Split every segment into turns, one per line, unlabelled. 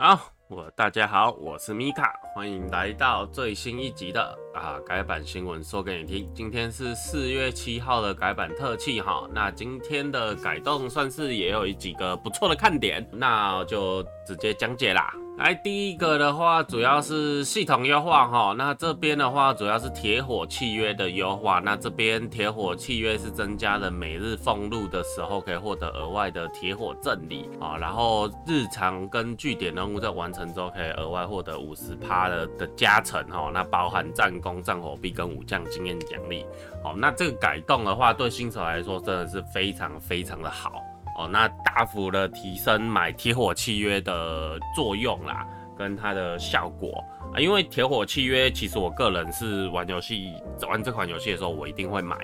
好，我大家好，我是米卡，欢迎来到最新一集的啊改版新闻说给你听。今天是四月七号的改版特辑哈，那今天的改动算是也有几个不错的看点，那就直接讲解啦。来，第一个的话，主要是系统优化哈。那这边的话，主要是铁火契约的优化。那这边铁火契约是增加了每日俸禄的时候可以获得额外的铁火赠礼啊。然后日常跟据点任务在完成之后，可以额外获得五十趴的的加成哈。那包含战功、战火币跟武将经验奖励。好，那这个改动的话，对新手来说真的是非常非常的好。哦，那大幅的提升买铁火契约的作用啦，跟它的效果。啊，因为铁火契约，其实我个人是玩游戏玩这款游戏的时候，我一定会买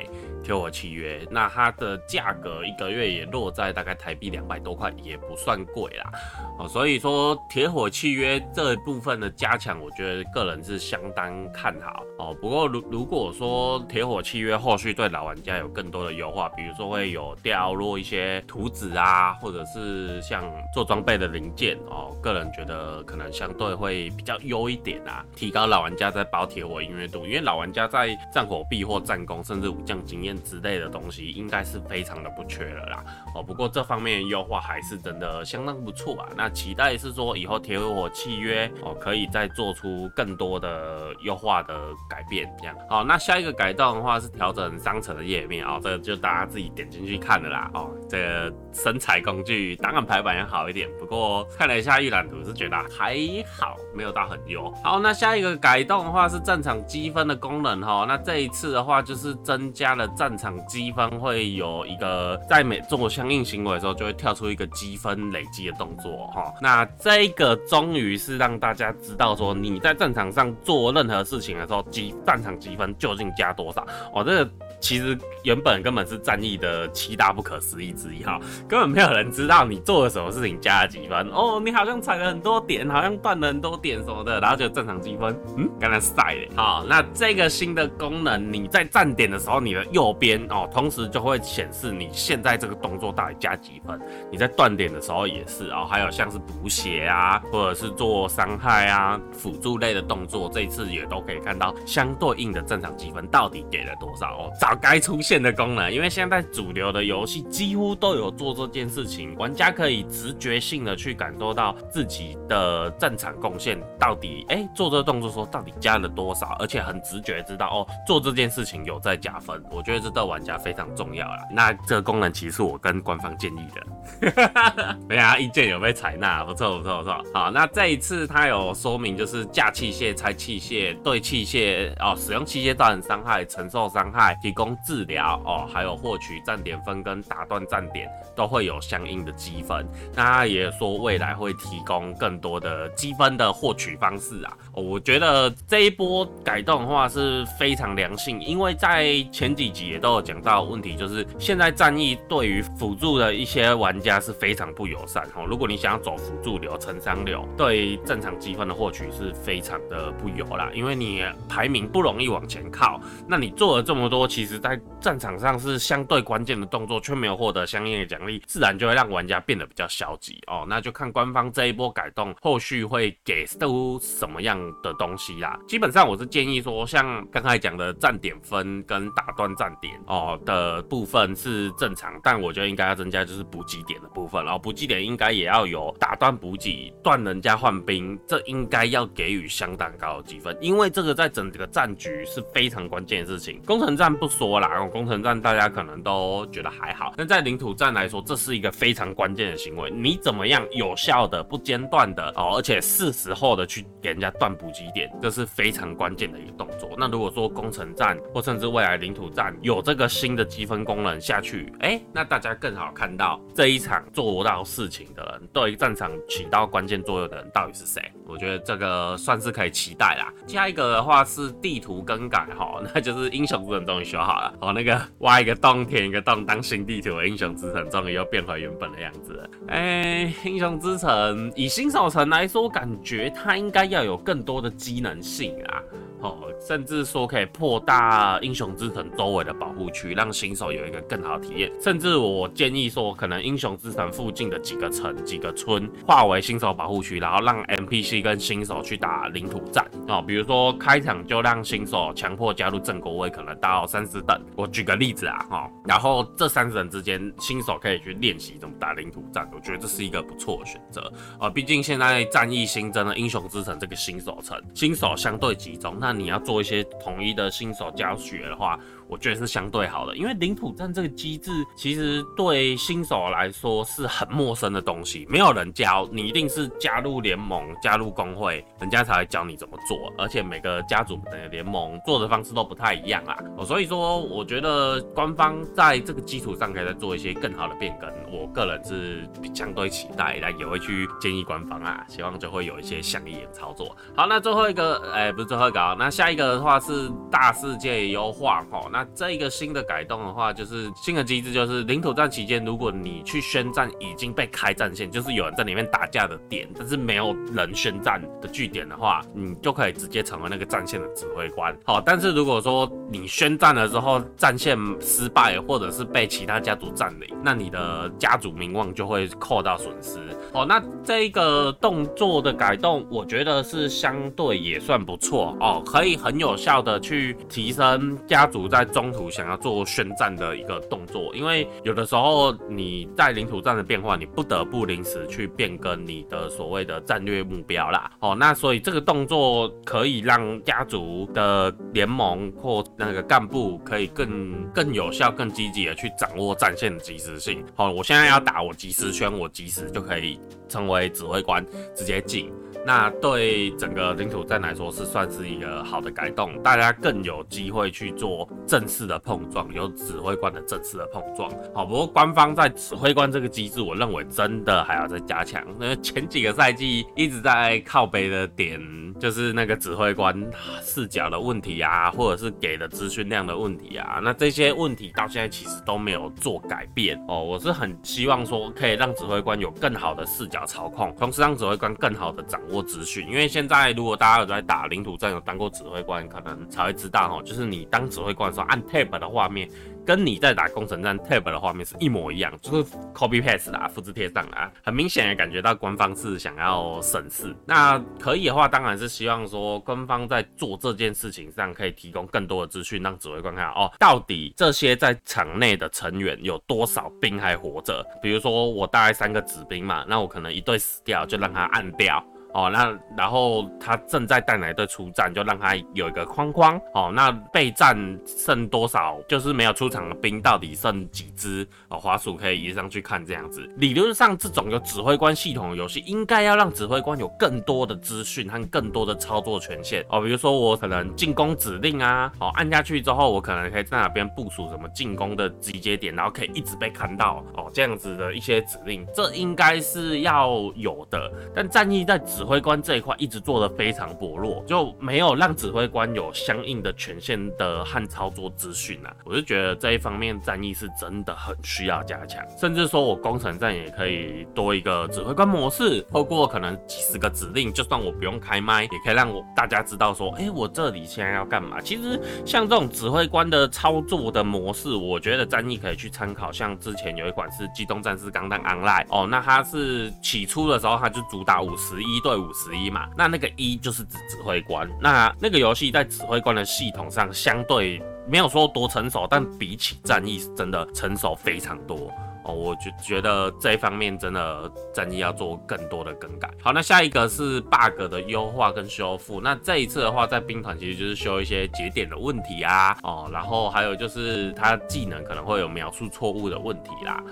铁火契约。那它的价格一个月也落在大概台币两百多块，也不算贵啦。哦，所以说铁火契约这一部分的加强，我觉得个人是相当看好。哦，不过如如果说铁火契约后续对老玩家有更多的优化，比如说会有掉落一些图纸啊，或者是像做装备的零件哦，个人觉得可能相对会比较优一点啊。提高老玩家在包铁火音乐度，因为老玩家在战火币或战功，甚至武将经验之类的东西，应该是非常的不缺了啦。哦，不过这方面优化还是真的相当不错啊。那期待是说以后铁火契约哦，可以再做出更多的优化的改变，这样。好，那下一个改动的话是调整商城的页面哦，这个就大家自己点进去看了啦。哦，这个生财工具档案排版要好一点，不过看了一下预览图是觉得还好，没有到很优。好，那下一个改动的话是战场积分的功能哈。那这一次的话就是增加了战场积分，会有一个在每做相应行为的时候就会跳出一个积分累积的动作哈。那这个终于是让大家知道说你在战场上做任何事情的时候，积战场积分究竟加多少哦。这个其实原本根本是战役的七大不可思议之一哈，根本没有人知道你做了什么事情加了几分哦。你好像踩了很多点，好像断了很多点什么的，然后就。正常积分，嗯，刚才晒的。好，那这个新的功能，你在站点的时候，你的右边哦，同时就会显示你现在这个动作到底加几分。你在断点的时候也是哦，还有像是补血啊，或者是做伤害啊，辅助类的动作，这一次也都可以看到相对应的正常积分到底给了多少哦。该出现的功能，因为现在主流的游戏几乎都有做这件事情，玩家可以直觉性的去感受到自己的战场贡献到底哎。做这个动作说到底加了多少，而且很直觉知道哦，做这件事情有在加分，我觉得这对玩家非常重要啦。那这个功能其实我跟官方建议的，没想到意见有被采纳，不错不错不错。好，那这一次他有说明，就是架器械、拆器械、对器械哦，使用器械造成伤害、承受伤害、供治疗哦，还有获取站点分跟打断站点都会有相应的积分。那也说未来会提供更多的积分的获取方式啊。我觉得这一波改动的话是非常良性，因为在前几集也都有讲到问题，就是现在战役对于辅助的一些玩家是非常不友善哈。如果你想要走辅助流、成长流，对正常积分的获取是非常的不友啦，因为你排名不容易往前靠。那你做了这么多，其实在战场上是相对关键的动作，却没有获得相应的奖励，自然就会让玩家变得比较消极哦。那就看官方这一波改动后续会给出什么样的东西啦，基本上我是建议说，像刚才讲的站点分跟打断站点哦的部分是正常，但我觉得应该要增加就是补给点的部分，然后补给点应该也要有打断补给、断人家换兵，这应该要给予相当高的积分，因为这个在整个战局是非常关键的事情。攻城战不说啦，攻城战大家可能都觉得还好，但在领土战来说，这是一个非常关键的行为，你怎么样有效的、不间断的哦，而且是时候的去给人家断。补给点，这是非常关键的一个动作。那如果说攻城战或甚至未来领土战有这个新的积分功能下去，哎，那大家更好看到这一场做到事情的人，对战场起到关键作用的人到底是谁？我觉得这个算是可以期待啦。下一个的话是地图更改哈，那就是英雄之城终于修好了。哦，那个挖一个洞填一个洞当新地图英雄之城终于又变回原本的样子了。哎，英雄之城以新手城来说，感觉它应该要有更多的机能性啊。哦，甚至说可以扩大英雄之城周围的保护区，让新手有一个更好的体验。甚至我建议说，可能英雄之城附近的几个城、几个村划为新手保护区，然后让 NPC 跟新手去打领土战哦。比如说开场就让新手强迫加入正国位，可能到三十等。我举个例子啊，哈，然后这三十人之间，新手可以去练习怎么打领土战，我觉得这是一个不错的选择啊。毕竟现在战役新增了英雄之城这个新手城，新手相对集中，那你要做一些统一的新手教学的话。我觉得是相对好的，因为领土战这个机制其实对新手来说是很陌生的东西，没有人教，你一定是加入联盟、加入工会，人家才会教你怎么做。而且每个家族的联盟做的方式都不太一样啦，所以说我觉得官方在这个基础上可以再做一些更好的变更。我个人是相对期待，那也会去建议官方啊，希望就会有一些像一点操作。好，那最后一个，哎、不是最后一个，那下一个的话是大世界优化哦。那这一个新的改动的话，就是新的机制，就是领土战期间，如果你去宣战已经被开战线，就是有人在里面打架的点，但是没有人宣战的据点的话，你就可以直接成为那个战线的指挥官。好，但是如果说你宣战了之后，战线失败，或者是被其他家族占领，那你的家族名望就会扣到损失。哦，那这一个动作的改动，我觉得是相对也算不错哦，可以很有效的去提升家族在中途想要做宣战的一个动作，因为有的时候你在领土战的变化，你不得不临时去变更你的所谓的战略目标啦。哦，那所以这个动作可以让家族的联盟或那个干部可以更更有效、更积极的去掌握战线的及时性。好，我现在要打，我及时宣，我及时就可以成为指挥官，直接进。那对整个领土战来说是算是一个好的改动，大家更有机会去做正式的碰撞，有指挥官的正式的碰撞。好，不过官方在指挥官这个机制，我认为真的还要再加强。那前几个赛季一直在靠北的点，就是那个指挥官视角的问题啊，或者是给的资讯量的问题啊，那这些问题到现在其实都没有做改变哦。我是很希望说可以让指挥官有更好的视角操控，同时让指挥官更好的掌握。多资讯，因为现在如果大家有在打领土战，有当过指挥官，可能才会知道哈，就是你当指挥官的时候，按 tab 的画面，跟你在打攻城战 tab 的画面是一模一样，就是 copy paste 啦，复制贴上啦，很明显的感觉到官方是想要省事。那可以的话，当然是希望说官方在做这件事情上可以提供更多的资讯，让指挥官看哦，到底这些在场内的成员有多少兵还活着。比如说我大概三个子兵嘛，那我可能一队死掉，就让他按掉。哦，那然后他正在带哪队出战，就让他有一个框框。哦，那备战剩多少，就是没有出场的兵到底剩几只？哦，滑鼠可以移上去看这样子。理论上，这种有指挥官系统的游戏，应该要让指挥官有更多的资讯和更多的操作权限。哦，比如说我可能进攻指令啊，哦，按下去之后，我可能可以在哪边部署什么进攻的集结点，然后可以一直被看到。哦，这样子的一些指令，这应该是要有的。但战役在指指挥官这一块一直做的非常薄弱，就没有让指挥官有相应的权限的和操作资讯啊。我就觉得这一方面战役是真的很需要加强，甚至说我攻城战也可以多一个指挥官模式，透过可能几十个指令，就算我不用开麦，也可以让我大家知道说，哎、我这里现在要干嘛。其实像这种指挥官的操作的模式，我觉得战役可以去参考，像之前有一款是《机动战士钢弹 Online》哦，那它是起初的时候它就主打五十一对。五十一嘛，那那个一就是指指挥官，那那个游戏在指挥官的系统上相对没有说多成熟，但比起战役真的成熟非常多。哦，我就觉得这一方面真的战役要做更多的更改。好，那下一个是 bug 的优化跟修复。那这一次的话，在兵团其实就是修一些节点的问题啊，哦，然后还有就是他技能可能会有描述错误的问题啦。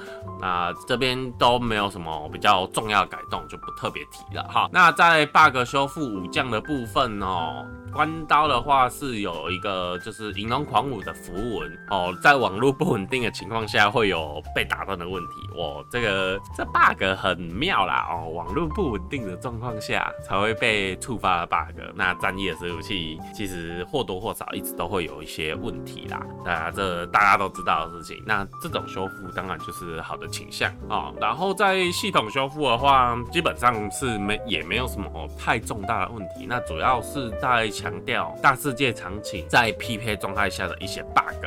那这边都没有什么比较重要的改动，就不特别提了。好，那在 bug 修复武将的部分哦。关刀的话是有一个就是银龙狂舞的符文哦，在网络不稳定的情况下会有被打断的问题。哇，这个这 bug 很妙啦哦，网络不稳定的状况下才会被触发的 bug。那战役的伺服器其实或多或少一直都会有一些问题啦，那这大家都知道的事情。那这种修复当然就是好的倾向哦。然后在系统修复的话，基本上是没也没有什么太重大的问题。那主要是在强调大世界场景在匹配状态下的一些 bug，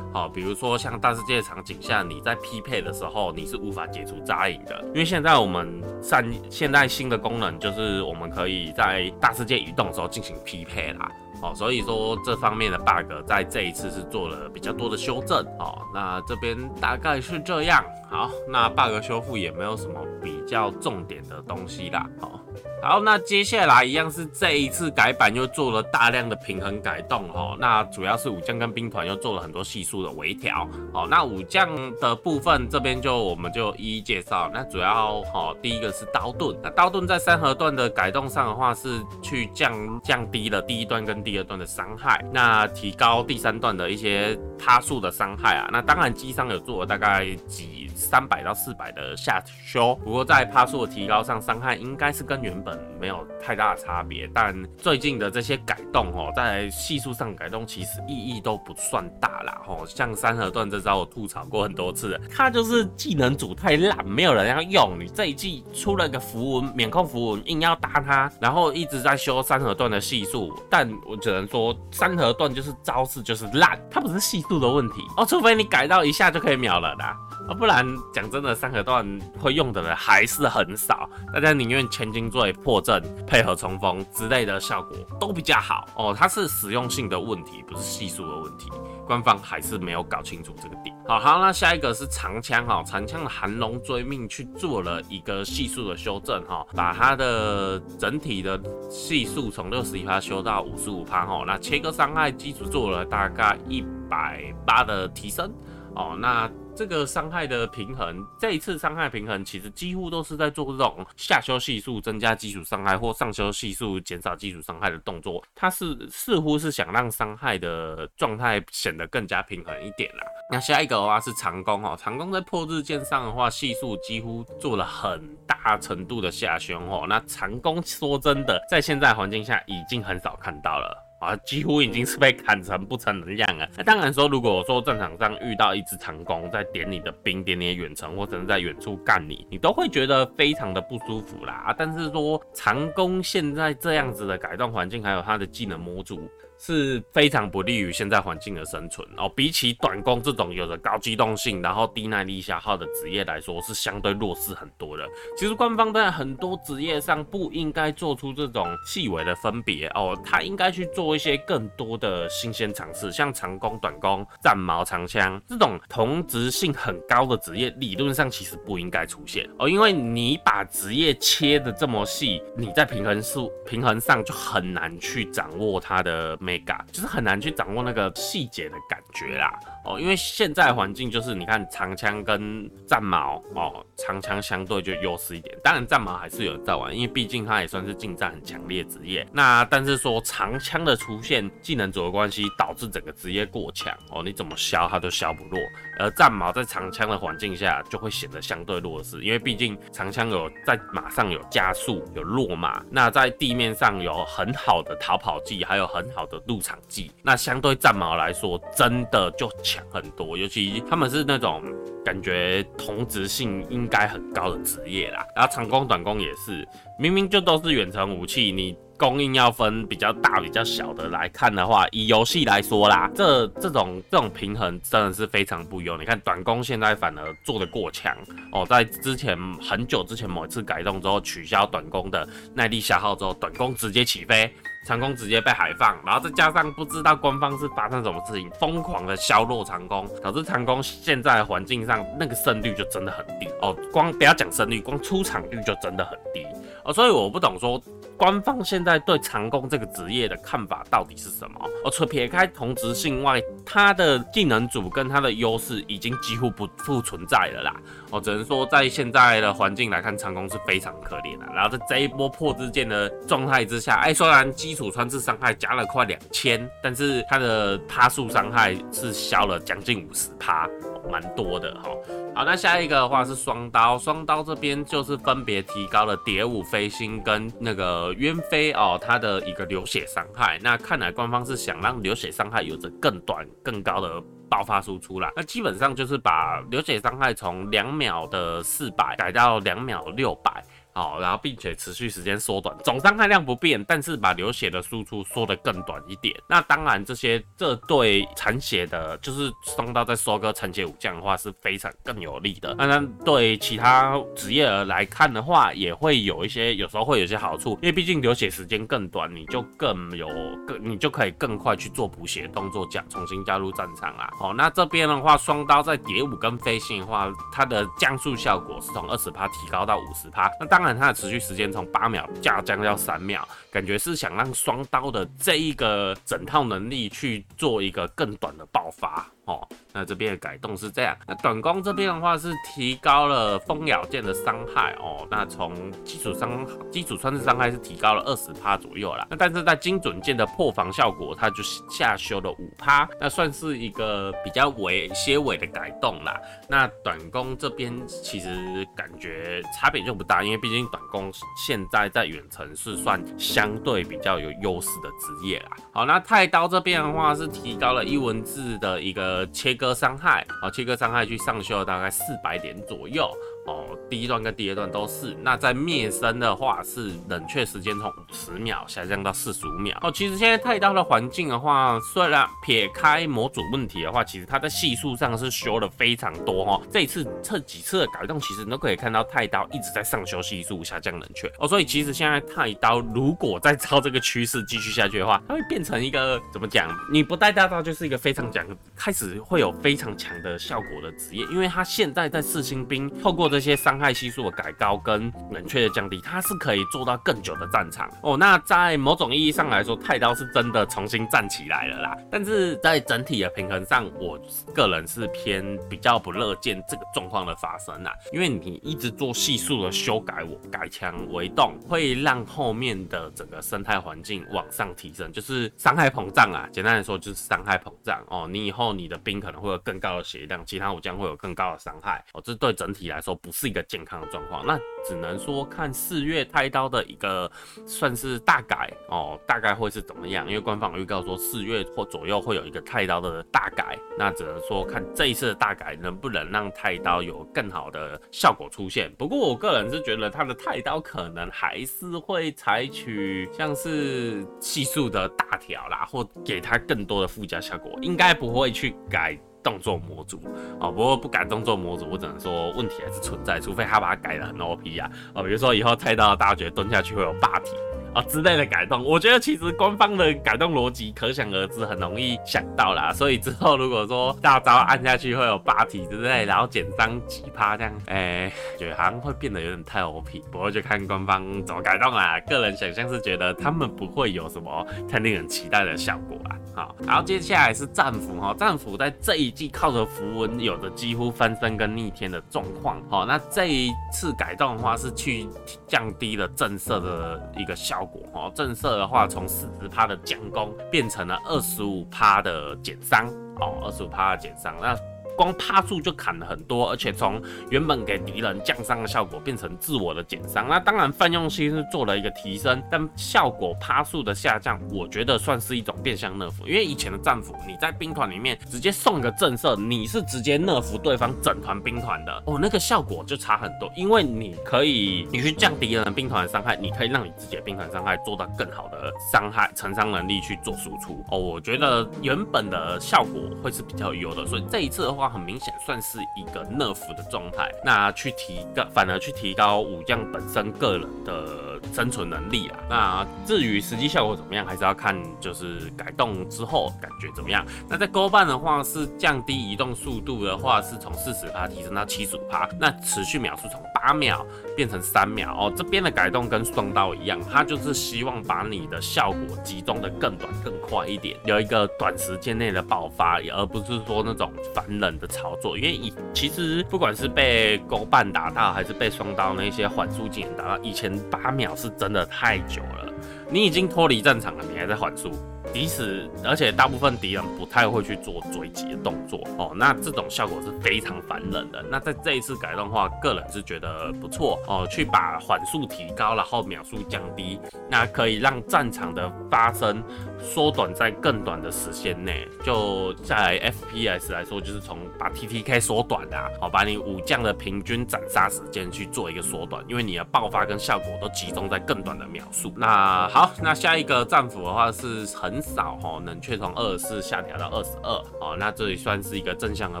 好，比如说像大世界场景下你在匹配的时候，你是无法解除扎影的，因为现在我们上现在新的功能就是我们可以在大世界移动的时候进行匹配啦。哦，所以说这方面的 bug 在这一次是做了比较多的修正。哦，那这边大概是这样。好，那 bug 修复也没有什么比较重点的东西啦。好，好，那接下来一样是这一次改版又做了大量的平衡改动。哦，那主要是武将跟兵团又做了很多系数的微调。哦，那武将的部分这边就我们就一一介绍。那主要哦，第一个是刀盾。那刀盾在三合段的改动上的话是去降降低了第一段跟第二段的伤害，那提高第三段的一些他数的伤害啊，那当然击伤有做了大概几三百到四百的下修，不过在趴数的提高上，伤害应该是跟原本没有太大的差别。但最近的这些改动哦，在系数上改动其实意义都不算大啦哦。像三合段这招我吐槽过很多次，它就是技能组太烂，没有人要用。你这一季出了个符文免控符文，硬要搭它，然后一直在修三合段的系数，但我。只能说三合段就是招式就是烂，它不是系数的问题哦，除非你改到一下就可以秒了的，哦，不然讲真的，三合段会用的人还是很少，大家宁愿千金坠破阵配合冲锋之类的效果都比较好哦，它是实用性的问题，不是系数的问题。官方还是没有搞清楚这个点。好好，那下一个是长枪哈，长枪的寒龙追命去做了一个系数的修正哈，把它的整体的系数从六十一趴修到五十五趴哈，那切割伤害基础做了大概一百八的提升哦，那。这个伤害的平衡，这一次伤害平衡其实几乎都是在做这种下修系数增加基础伤害，或上修系数减少基础伤害的动作。它是似乎是想让伤害的状态显得更加平衡一点啦。那下一个的话是长弓哦，长弓在破日剑上的话，系数几乎做了很大程度的下修哦。那长弓说真的，在现在环境下已经很少看到了。啊，几乎已经是被砍成不成人样了。那当然说，如果说战场上遇到一支长弓在点你的兵，点你的远程，或者是在远处干你，你都会觉得非常的不舒服啦。但是说长弓现在这样子的改动环境，还有它的技能模组。是非常不利于现在环境的生存哦。比起短工这种有着高机动性，然后低耐力消耗的职业来说，是相对弱势很多的。其实官方在很多职业上不应该做出这种细微的分别哦，他应该去做一些更多的新鲜尝试，像长工、短工、战矛、长枪这种同质性很高的职业，理论上其实不应该出现哦，因为你把职业切的这么细，你在平衡数平衡上就很难去掌握它的。Mega 就是很难去掌握那个细节的感觉啦，哦，因为现在环境就是你看长枪跟战矛哦，长枪相对就优势一点，当然战矛还是有在玩，因为毕竟它也算是近战很强烈职业。那但是说长枪的出现，技能组的关系导致整个职业过强哦，你怎么削它都削不落，而战矛在长枪的环境下就会显得相对弱势，因为毕竟长枪有在马上有加速有落马，那在地面上有很好的逃跑技，还有很好的。入场技，那相对战矛来说，真的就强很多，尤其他们是那种感觉同质性应该很高的职业啦。然后长弓、短弓也是，明明就都是远程武器，你。供应要分比较大、比较小的来看的话，以游戏来说啦，这这种这种平衡真的是非常不优。你看短弓现在反而做得过强哦，在之前很久之前某一次改动之后，取消短弓的耐力消耗之后，短弓直接起飞，长弓直接被海放，然后再加上不知道官方是发生什么事情，疯狂的削弱长弓，导致长弓现在环境上那个胜率就真的很低哦。光不要讲胜率，光出场率就真的很低哦。所以我不懂说。官方现在对长弓这个职业的看法到底是什么？哦，除撇开同质性外，它的技能组跟它的优势已经几乎不复存在了啦。哦，只能说在现在的环境来看，长弓是非常可怜的。然后在这一波破之剑的状态之下，哎，虽然基础穿刺伤害加了快两千，但是它的趴数伤害是消了将近五十趴。蛮多的哈。好，那下一个的话是双刀，双刀这边就是分别提高了蝶舞飞星跟那个鸢飞哦，它的一个流血伤害。那看来官方是想让流血伤害有着更短、更高的爆发输出啦。那基本上就是把流血伤害从两秒的四百改到两秒六百。好，然后并且持续时间缩短，总伤害量不变，但是把流血的输出缩得更短一点。那当然，这些这对残血的，就是双刀在收割残血武将的话是非常更有利的。当然，对其他职业来看的话，也会有一些，有时候会有些好处，因为毕竟流血时间更短，你就更有更，你就可以更快去做补血动作，加重新加入战场啦。好，那这边的话，双刀在蝶舞跟飞行的话，它的降速效果是从二十趴提高到五十趴。那当然。它的持续时间从八秒下降到三秒，感觉是想让双刀的这一个整套能力去做一个更短的爆发。哦。那这边的改动是这样，那短弓这边的话是提高了蜂咬剑的伤害哦。那从基础伤基础穿刺伤害是提高了二十趴左右啦。那但是在精准剑的破防效果，它就下修了五趴，那算是一个比较微些微的改动啦。那短弓这边其实感觉差别就不大，因为毕竟短弓现在在远程是算相对比较有优势的职业啦。好，那太刀这边的话是提高了一文字的一个切割。伤害啊，切割伤害去上修了大概四百点左右。哦，第一段跟第二段都是。那在灭生的话，是冷却时间从五十秒下降到四十五秒。哦，其实现在太刀的环境的话，虽然撇开模组问题的话，其实它在系数上是修了非常多哦。这一次这几次的改动，其实你都可以看到太刀一直在上修系数，下降冷却。哦，所以其实现在太刀如果再照这个趋势继续下去的话，它会变成一个怎么讲？你不带大刀就是一个非常讲，开始会有非常强的效果的职业，因为它现在在四星兵透过这。这些伤害系数的改高跟冷却的降低，它是可以做到更久的战场哦。那在某种意义上来说，太刀是真的重新站起来了啦。但是在整体的平衡上，我个人是偏比较不乐见这个状况的发生啦。因为你一直做系数的修改，我改枪为动，会让后面的整个生态环境往上提升，就是伤害膨胀啊。简单来说，就是伤害膨胀哦。你以后你的兵可能会有更高的血量，其他武将会有更高的伤害哦。这对整体来说。不是一个健康的状况，那只能说看四月太刀的一个算是大改哦，大概会是怎么样？因为官方预告说四月或左右会有一个太刀的大改，那只能说看这一次的大改能不能让太刀有更好的效果出现。不过我个人是觉得他的太刀可能还是会采取像是系数的大条啦，或给他更多的附加效果，应该不会去改。动作模组。啊，不过不改动作模组，我只能说问题还是存在，除非他把它改得很 OP 啊。哦，比如说以后太刀大绝蹲下去会有霸体。之类的改动，我觉得其实官方的改动逻辑可想而知，很容易想到啦。所以之后如果说大招按下去会有霸体之类，然后减伤几趴这样，哎、欸，觉得好像会变得有点太 OP。不过就看官方怎么改动啦。个人想象是觉得他们不会有什么太令人期待的效果啦。好，然后接下来是战斧哈，战斧在这一季靠着符文有着几乎翻身跟逆天的状况。好，那这一次改动的话是去降低了震慑的一个效哦，震慑的话从四十趴的降攻变成了二十五趴的减伤。哦，二十五趴的减伤，那。光趴数就砍了很多，而且从原本给敌人降伤的效果变成自我的减伤。那当然泛用性是做了一个提升，但效果趴数的下降，我觉得算是一种变相 nerf。因为以前的战斧你在兵团里面直接送个震慑，你是直接 nerf 对方整团兵团的哦，那个效果就差很多。因为你可以你去降敌人兵团的伤害，你可以让你自己的兵团伤害做到更好的伤害承伤能力去做输出哦。我觉得原本的效果会是比较优的，所以这一次的话。很明显算是一个 nerf 的状态，那去提高，反而去提高武将本身个人的生存能力啊。那至于实际效果怎么样，还是要看就是改动之后感觉怎么样。那在勾半的话是降低移动速度的话，是从四十趴提升到七十五趴，那持续秒数从八秒变成三秒哦。这边的改动跟双刀一样，它就是希望把你的效果集中的更短更快一点，有一个短时间内的爆发，而不是说那种烦人的操作，因为以其实不管是被勾半打到，还是被双刀那些缓速技能打到，以前八秒是真的太久了。你已经脱离战场了，你还在缓速。即使，而且大部分敌人不太会去做追击的动作哦，那这种效果是非常烦人的。那在这一次改动的话，个人是觉得不错哦，去把缓速提高，然后秒数降低，那可以让战场的发生缩短在更短的时间内。就在 FPS 来说，就是从把 TTK 缩短啊，哦，把你武将的平均斩杀时间去做一个缩短，因为你的爆发跟效果都集中在更短的秒数。那好，那下一个战斧的话是很少哦，冷却从二十四下调到二十二哦，那这里算是一个正向的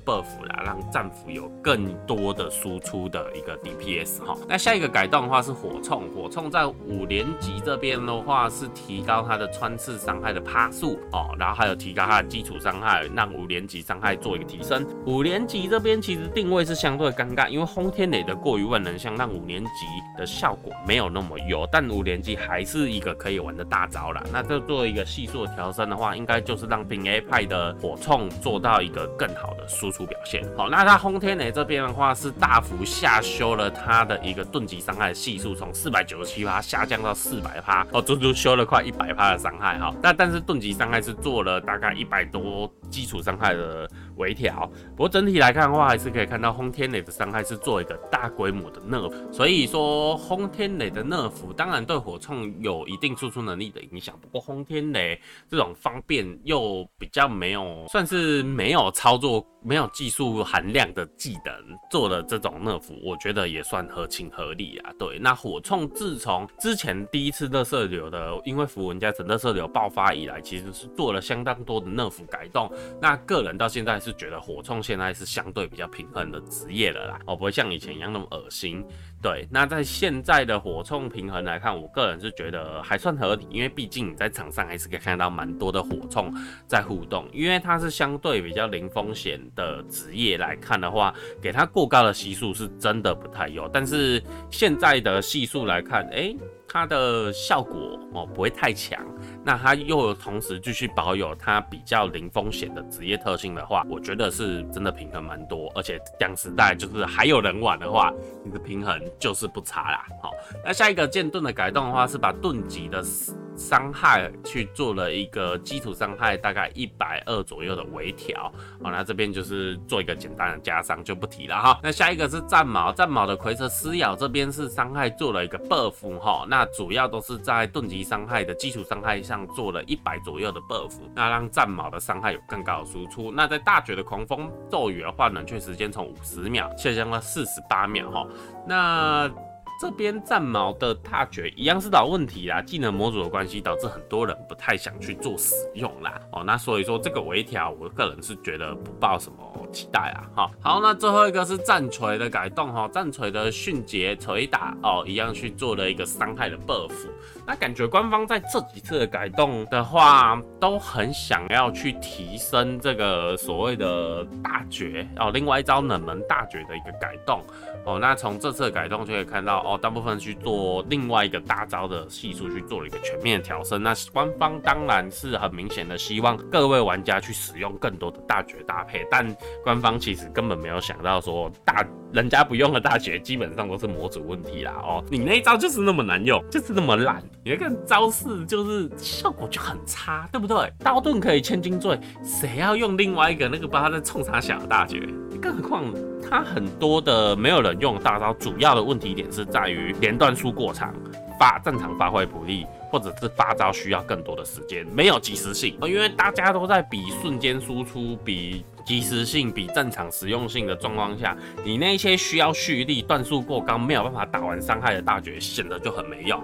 buff 啦，让战斧有更多的输出的一个 DPS 哈。那下一个改动的话是火冲，火冲在五连级这边的话是提高它的穿刺伤害的趴数哦，然后还有提高它的基础伤害，让五连级伤害做一个提升。五连级这边其实定位是相对尴尬，因为轰天雷的过于万能像让五连级的效果没有那么优，但五连级还是一个可以玩的大招啦。那这做一个细数。调升的话，应该就是让平 A 派的火铳做到一个更好的输出表现。好，那它轰天雷这边的话是大幅下修了它的一个盾级伤害系数，从四百九十七趴下降到四百趴，哦，足足修了快一百趴的伤害哈。那但是盾级伤害是做了大概一百多基础伤害的微调。不过整体来看的话，还是可以看到轰天雷的伤害是做一个大规模的 nerf。所以说轰天雷的 nerf 当然对火镍有一定输出能力的影响。不过轰天雷这种方便又比较没有，算是没有操作、没有技术含量的技能做的这种 nerf，我觉得也算合情合理啊。对，那火镍自从之前第一次热射流的，因为符文加成热射流爆发以来，其实是做了相当多的 nerf 改动。那个人到现在是觉得火冲现在是相对比较平衡的职业了啦，哦，不会像以前一样那么恶心。对，那在现在的火冲平衡来看，我个人是觉得还算合理，因为毕竟你在场上还是可以看到蛮多的火冲在互动，因为它是相对比较零风险的职业来看的话，给它过高的系数是真的不太有，但是现在的系数来看，哎、欸。它的效果哦不会太强，那它又有同时继续保有它比较零风险的职业特性的话，我觉得是真的平衡蛮多，而且讲实在就是还有人玩的话，你的平衡就是不差啦。好，那下一个剑盾的改动的话是把盾级的伤害去做了一个基础伤害大概一百二左右的微调，好，那这边就是做一个简单的加伤就不提了哈。那下一个是战矛，战矛的蝰蛇撕咬这边是伤害做了一个 buff 哈，那主要都是在盾击伤害的基础伤害上做了一百左右的 buff，那让战矛的伤害有更高的输出。那在大绝的狂风骤雨的话，冷却时间从五十秒下降到四十八秒哈，那。这边战矛的大绝一样是老问题啦，技能模组的关系导致很多人不太想去做使用啦。哦，那所以说这个微调，我个人是觉得不抱什么期待啊。好，好，那最后一个是战锤的改动哈，战锤的迅捷锤打哦，一样去做了一个伤害的 buff。那感觉官方在这几次的改动的话，都很想要去提升这个所谓的大绝哦，另外一招冷门大绝的一个改动哦。那从这次的改动就可以看到。哦，大部分去做另外一个大招的系数去做了一个全面的调升。那官方当然是很明显的希望各位玩家去使用更多的大绝搭配，但官方其实根本没有想到说大人家不用的大绝基本上都是模组问题啦。哦，你那一招就是那么难用，就是那么烂，你那个招式就是效果就很差，对不对？刀盾可以千金坠，谁要用另外一个那个把他在冲啥小的大绝？更何况他很多的没有人用大招，主要的问题点是。在于连段数过长，发正常发挥不利，或者是发招需要更多的时间，没有及时性。因为大家都在比瞬间输出、比及时性、比正常实用性的状况下，你那些需要蓄力、段数过高、没有办法打完伤害的大绝，显得就很没用。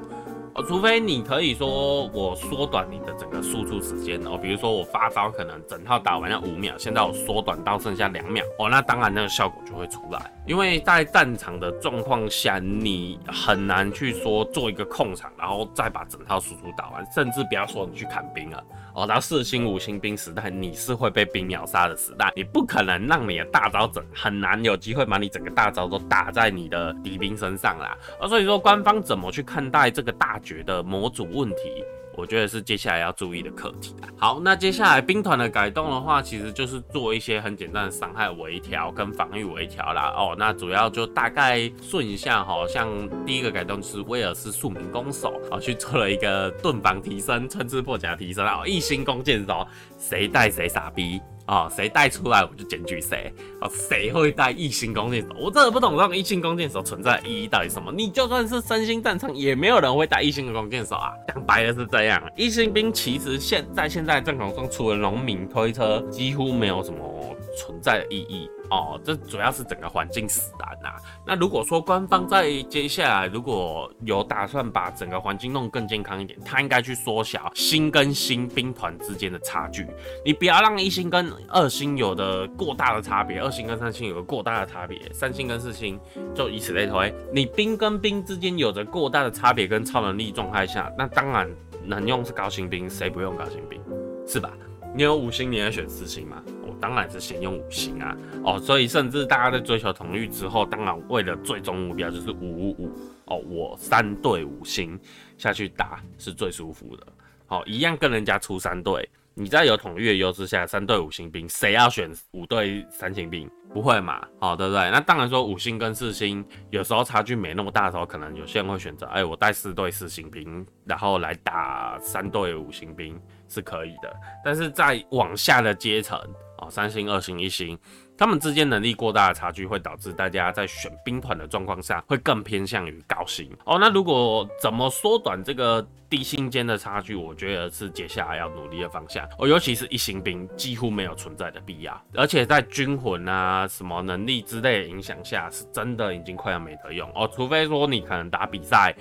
哦，除非你可以说我缩短你的整个输出时间哦，比如说我发招可能整套打完要五秒，现在我缩短到剩下两秒哦，那当然那个效果就会出来。因为在战场的状况下，你很难去说做一个控场，然后再把整套输出打完，甚至不要说你去砍兵了哦，到四星五星兵时代，你是会被兵秒杀的时代，你不可能让你的大招整，很难有机会把你整个大招都打在你的敌兵身上啦。而所以说，官方怎么去看待这个大绝的模组问题？我觉得是接下来要注意的课题。好，那接下来兵团的改动的话，其实就是做一些很简单的伤害微调跟防御微调啦。哦，那主要就大概顺一下，哈像第一个改动是威尔斯庶民弓手，哦，去做了一个盾防提升、穿刺破甲提升哦，一星弓箭手，谁带谁傻逼。啊，谁带出来我就检举谁。啊，谁会带一星弓箭手？我真的不懂这种一星弓箭手存在的意义到底什么。你就算是三星战场，也没有人会带一星的弓箭手啊。讲白了是这样，一星兵其实现在现在战场中，除了农民推车，几乎没有什么存在的意义。哦，这主要是整个环境使然呐。那如果说官方在接下来如果有打算把整个环境弄更健康一点，他应该去缩小星跟星兵团之间的差距。你不要让一星跟二星有的过大的差别，二星跟三星有个过大的差别，三星跟四星就以此类推。你兵跟兵之间有着过大的差别跟超能力状态下，那当然能用是高星兵，谁不用高星兵？是吧？你有五星，你要选四星吗？当然是先用五星啊，哦，所以甚至大家在追求统率之后，当然为了最终目标就是五五五。哦，我三对五星下去打是最舒服的，好、一样跟人家出三队，你在有统率的优势下，三对五星兵，谁要选五对三星兵？不会嘛，好、哦，对不对？那当然说五星跟四星有时候差距没那么大的时候，可能有些人会选择，哎，我带四对四星兵，然后来打三对五星兵。是可以的，但是在往下的阶层。哦，三星、二星、一星，他们之间能力过大的差距，会导致大家在选兵团的状况下，会更偏向于高星。哦，那如果怎么缩短这个低星间的差距，我觉得是接下来要努力的方向。哦，尤其是一星兵几乎没有存在的必要，而且在军魂啊、什么能力之类的影响下，是真的已经快要没得用。哦，除非说你可能打比赛。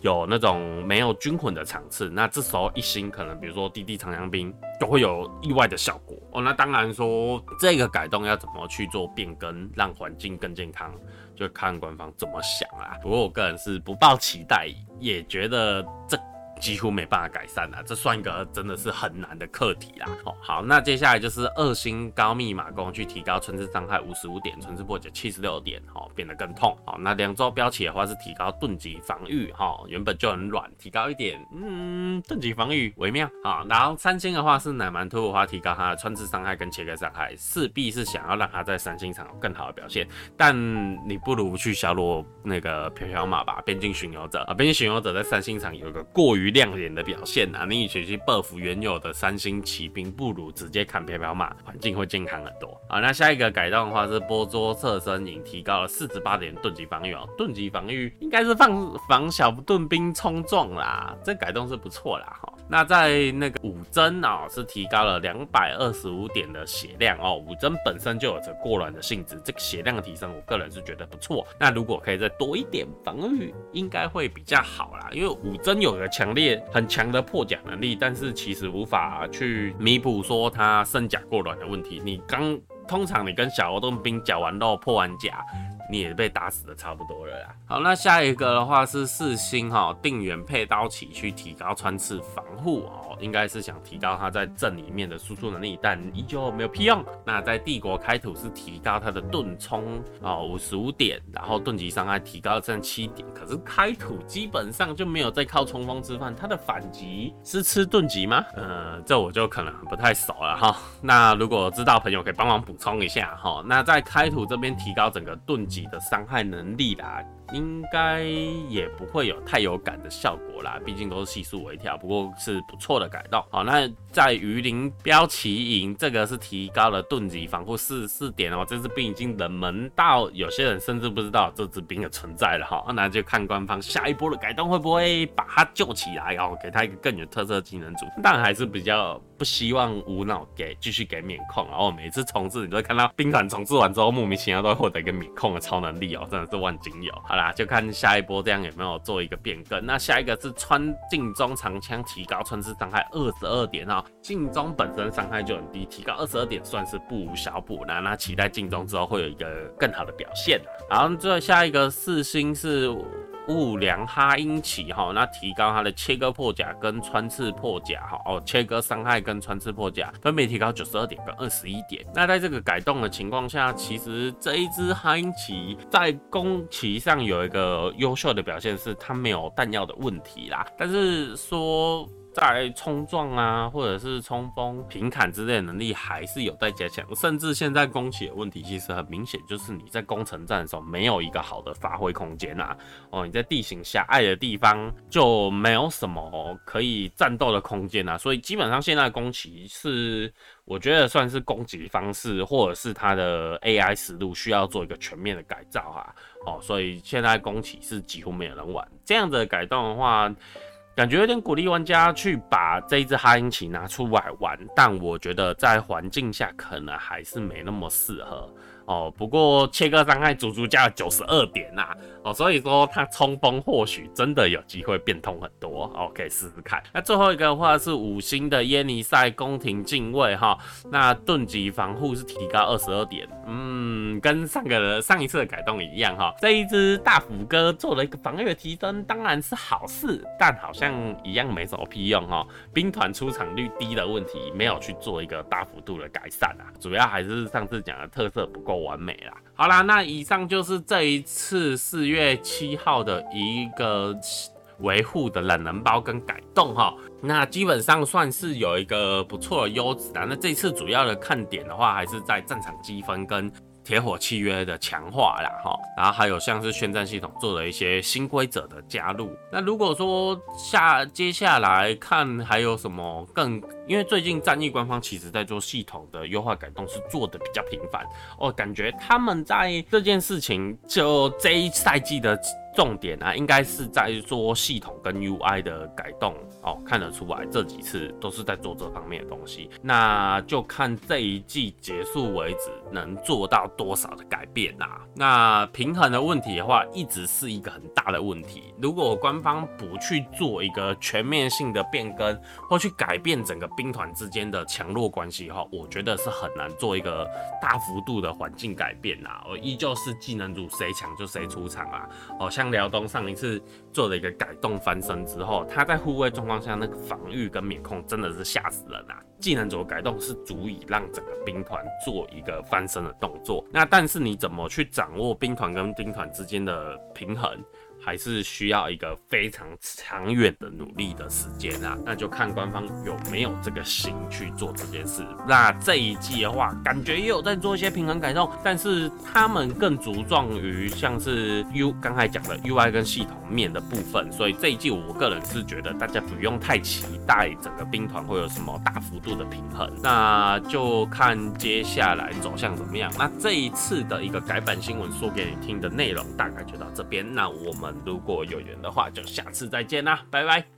有那种没有军魂的场次，那这时候一星可能比如说滴滴长枪兵就会有意外的效果哦。那当然说这个改动要怎么去做变更，让环境更健康，就看官方怎么想啦。不过我个人是不抱期待，也觉得这。几乎没办法改善了，这算一个真的是很难的课题啦。哦，好，那接下来就是二星高密码弓去提高穿刺伤害五十五点，穿刺破解七十六点，哦，变得更痛。好，那两周标起的话是提高盾级防御，哈，原本就很软，提高一点，嗯，盾级防御微妙。好，然后三星的话是奶蛮突的话提高它的穿刺伤害跟切割伤害，势必是想要让它在三星场有更好的表现。但你不如去削弱那个飘飘马吧，边境巡游者啊，边境巡游者在三星场有一个过于。亮眼的表现啊，你与其去报复原有的三星骑兵，不如直接砍飘飘马，环境会健康很多。好，那下一个改动的话是波桌侧身影提高了四十八点盾级防御哦，盾级防御应该是放防小盾兵冲撞啦，这改动是不错啦哈。那在那个五针啊是提高了两百二十五点的血量哦，五针本身就有着过软的性质，这个血量的提升，我个人是觉得不错。那如果可以再多一点防御，应该会比较好啦，因为五针有个强烈很强的破甲能力，但是其实无法去弥补说它身甲过软的问题。你刚通常你跟小盾兵缴完肉破完甲。你也被打死的差不多了啦。好，那下一个的话是四星哈，定远配刀起去提高穿刺防护哦，应该是想提高他在阵里面的输出能力，但依旧没有屁用。那在帝国开土是提高他的盾冲哦五十五点，然后盾级伤害提高剩七点。可是开土基本上就没有在靠冲锋吃饭，他的反击是吃盾级吗？呃，这我就可能不太熟了哈。那如果知道朋友可以帮忙补充一下哈。那在开土这边提高整个盾级。你的伤害能力啦，应该也不会有太有感的效果啦，毕竟都是系数微调，不过是不错的改动。好，那在鱼鳞标旗营，这个是提高了盾级防护四四点哦，这支兵已经冷门到有些人甚至不知道这支兵的存在了哈。那就看官方下一波的改动会不会把它救起来，然后给他一个更有特色技能组，但还是比较。不希望无脑给继续给免控，然后每次重置你都会看到兵团重置完之后莫名其妙都会获得一个免控的超能力哦，真的是万金油。好啦，就看下一波这样有没有做一个变更。那下一个是穿镜中长枪提高穿刺伤害二十二点哦，镜中本身伤害就很低，提高二十二点算是不无小补。那那期待镜中之后会有一个更好的表现。然后最后下一个四星是。雾良哈音奇哈，那提高它的切割破甲跟穿刺破甲哈哦，切割伤害跟穿刺破甲分别提高九十二点跟二十一点。那在这个改动的情况下，其实这一支哈音奇在攻旗上有一个优秀的表现，是它没有弹药的问题啦。但是说。在冲撞啊，或者是冲锋、平砍之类的能力还是有待加强。甚至现在攻击的问题其实很明显，就是你在攻城战的时候没有一个好的发挥空间啊。哦，你在地形狭隘的地方就没有什么可以战斗的空间啊。所以基本上现在的攻击是。我觉得算是攻击方式，或者是它的 AI 思路需要做一个全面的改造哈。哦，所以现在攻击是几乎没有人玩。这样的改动的话，感觉有点鼓励玩家去把这一只哈英奇拿出来玩，但我觉得在环境下可能还是没那么适合。哦，不过切割伤害足足加了九十二点呐，哦，所以说他冲锋或许真的有机会变通很多，哦，可以试试看。那最后一个的话是五星的耶尼塞宫廷禁卫哈，那盾级防护是提高二十二点，嗯，跟上个上一次的改动一样哈，这一只大斧哥做了一个防御的提升，当然是好事，但好像一样没什么屁用哈，兵团出场率低的问题没有去做一个大幅度的改善啊，主要还是上次讲的特色不够。完美啦，好啦，那以上就是这一次四月七号的一个维护的懒人包跟改动哈，那基本上算是有一个不错的优质啊。那这次主要的看点的话，还是在战场积分跟。铁火契约的强化啦，哈，然后还有像是宣战系统做了一些新规则的加入。那如果说下接下来看还有什么更，因为最近战役官方其实在做系统的优化改动，是做的比较频繁哦，感觉他们在这件事情就这一赛季的。重点啊，应该是在做系统跟 UI 的改动哦，看得出来这几次都是在做这方面的东西。那就看这一季结束为止能做到多少的改变呐、啊。那平衡的问题的话，一直是一个很大的问题。如果官方不去做一个全面性的变更，或去改变整个兵团之间的强弱关系哈，我觉得是很难做一个大幅度的环境改变呐、啊。我依旧是技能组谁强就谁出场啊，哦像。辽东上一次做了一个改动翻身之后，他在护卫状况下那个防御跟免控真的是吓死人啊！技能组改动是足以让整个兵团做一个翻身的动作，那但是你怎么去掌握兵团跟兵团之间的平衡？还是需要一个非常长远的努力的时间啊，那就看官方有没有这个心去做这件事。那这一季的话，感觉也有在做一些平衡改动，但是他们更着重于像是 U 刚才讲的 UI 跟系统面的部分，所以这一季我个人是觉得大家不用太期待整个兵团会有什么大幅度的平衡，那就看接下来走向怎么样。那这一次的一个改版新闻说给你听的内容大概就到这边，那我们。如果有缘的话，就下次再见啦，拜拜。